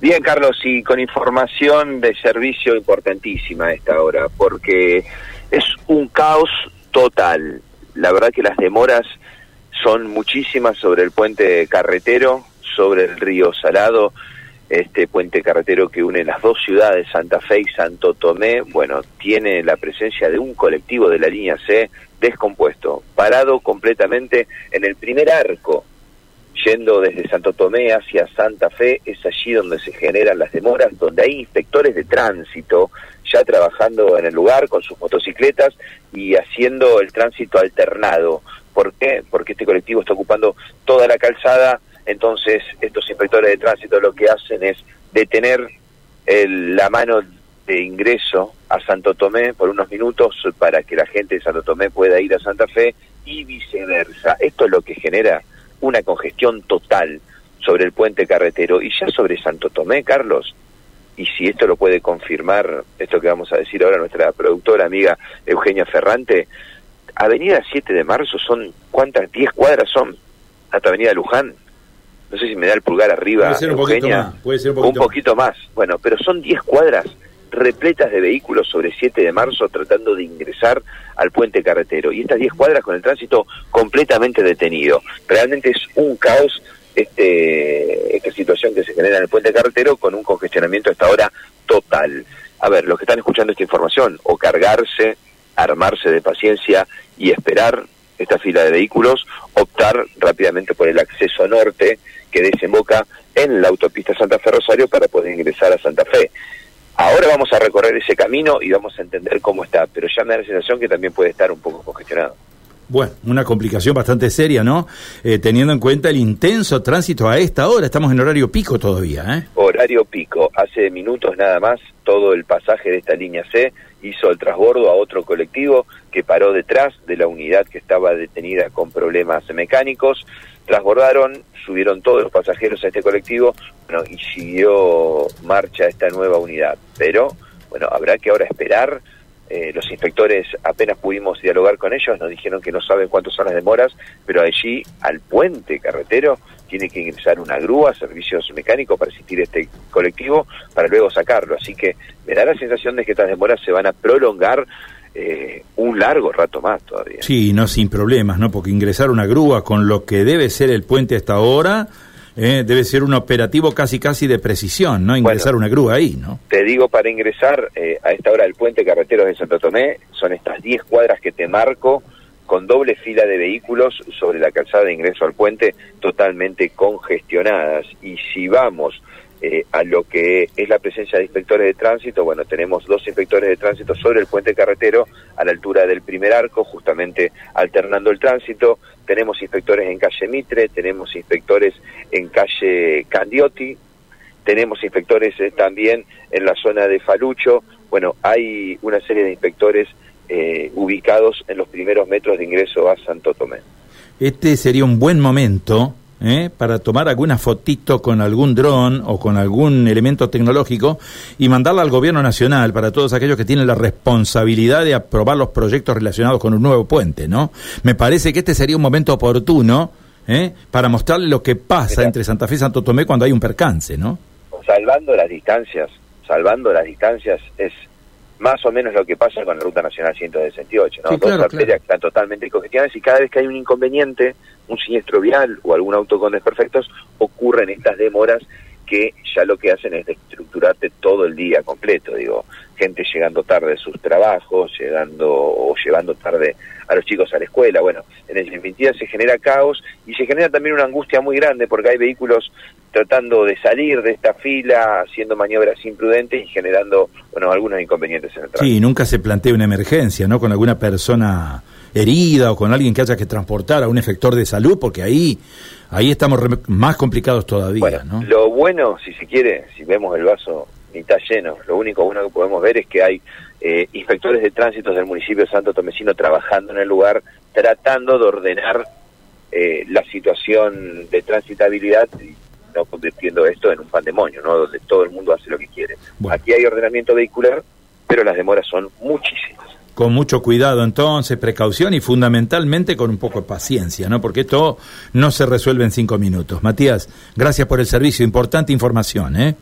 Bien, Carlos, y con información de servicio importantísima a esta hora, porque es un caos total. La verdad que las demoras son muchísimas sobre el puente carretero, sobre el río Salado, este puente carretero que une las dos ciudades, Santa Fe y Santo Tomé, bueno, tiene la presencia de un colectivo de la línea C descompuesto, parado completamente en el primer arco yendo desde Santo Tomé hacia Santa Fe, es allí donde se generan las demoras, donde hay inspectores de tránsito ya trabajando en el lugar con sus motocicletas y haciendo el tránsito alternado. ¿Por qué? Porque este colectivo está ocupando toda la calzada, entonces estos inspectores de tránsito lo que hacen es detener la mano de ingreso a Santo Tomé por unos minutos para que la gente de Santo Tomé pueda ir a Santa Fe y viceversa. Esto es lo que genera una congestión total sobre el puente carretero y ya sobre Santo Tomé, Carlos, y si esto lo puede confirmar, esto que vamos a decir ahora nuestra productora amiga Eugenia Ferrante, Avenida 7 de Marzo son, ¿cuántas? 10 cuadras son hasta Avenida Luján. No sé si me da el pulgar arriba, puede ser un Eugenia. Poquito más, puede ser un poquito, un poquito más. Bueno, pero son 10 cuadras repletas de vehículos sobre 7 de marzo tratando de ingresar al puente carretero. Y estas 10 cuadras con el tránsito completamente detenido. Realmente es un caos este, esta situación que se genera en el puente carretero con un congestionamiento hasta ahora total. A ver, los que están escuchando esta información, o cargarse, armarse de paciencia y esperar esta fila de vehículos, optar rápidamente por el acceso norte que desemboca en la autopista Santa Fe Rosario para poder ingresar a Santa Fe. Ahora vamos a recorrer ese camino y vamos a entender cómo está, pero ya me da la sensación que también puede estar un poco congestionado. Bueno, una complicación bastante seria, ¿no? Eh, teniendo en cuenta el intenso tránsito a esta hora, estamos en horario pico todavía, ¿eh? Horario pico, hace minutos nada más, todo el pasaje de esta línea C hizo el trasbordo a otro colectivo que paró detrás de la unidad que estaba detenida con problemas mecánicos, trasbordaron, subieron todos los pasajeros a este colectivo, bueno, y siguió marcha esta nueva unidad. Pero, bueno, habrá que ahora esperar. Eh, los inspectores apenas pudimos dialogar con ellos, nos dijeron que no saben cuántas son las demoras, pero allí al puente carretero tiene que ingresar una grúa, servicios mecánicos para asistir este colectivo, para luego sacarlo. Así que me da la sensación de que estas demoras se van a prolongar eh, un largo rato más todavía. Sí, no sin problemas, ¿no? Porque ingresar una grúa con lo que debe ser el puente hasta ahora, eh, debe ser un operativo casi casi de precisión, ¿no? Ingresar una grúa ahí, ¿no? Te digo, para ingresar eh, a esta hora del puente carretero de Santo Tomé, son estas 10 cuadras que te marco con doble fila de vehículos sobre la calzada de ingreso al puente totalmente congestionadas. Y si vamos eh, a lo que es la presencia de inspectores de tránsito, bueno, tenemos dos inspectores de tránsito sobre el puente carretero a la altura del primer arco, justamente alternando el tránsito. Tenemos inspectores en calle Mitre, tenemos inspectores en calle Candiotti, tenemos inspectores eh, también en la zona de Falucho. Bueno, hay una serie de inspectores eh, ubicados en los primeros metros de ingreso a Santo Tomé. Este sería un buen momento ¿eh? para tomar alguna fotito con algún dron o con algún elemento tecnológico y mandarla al gobierno nacional para todos aquellos que tienen la responsabilidad de aprobar los proyectos relacionados con un nuevo puente, ¿no? Me parece que este sería un momento oportuno ¿eh? para mostrarle lo que pasa entre Santa Fe y Santo Tomé cuando hay un percance, ¿no? Salvando las distancias, salvando las distancias es más o menos lo que pasa con la Ruta Nacional 168, ¿no? Dos arterias que están totalmente congestionadas y cada vez que hay un inconveniente, un siniestro vial o algún auto con desperfectos, ocurren estas demoras que ya lo que hacen es estructurarte todo el día completo, digo, gente llegando tarde de sus trabajos, llegando o llevando tarde a los chicos a la escuela, bueno, en definitiva se genera caos y se genera también una angustia muy grande porque hay vehículos tratando de salir de esta fila, haciendo maniobras imprudentes y generando, bueno, algunos inconvenientes en el tránsito. Sí, nunca se plantea una emergencia, ¿no? Con alguna persona herida o con alguien que haya que transportar a un efector de salud, porque ahí ahí estamos más complicados todavía. ¿no? Lo bueno, si se quiere, si vemos el vaso mitad lleno, lo único bueno que podemos ver es que hay eh, inspectores de tránsito del municipio de Santo Tomecino trabajando en el lugar, tratando de ordenar eh, la situación de transitabilidad y no convirtiendo esto en un pandemonio, ¿no? donde todo el mundo hace lo que quiere. Aquí hay ordenamiento vehicular, pero las demoras son muchísimas con mucho cuidado entonces, precaución y fundamentalmente con un poco de paciencia, ¿no? Porque esto no se resuelve en cinco minutos. Matías, gracias por el servicio, importante información, ¿eh?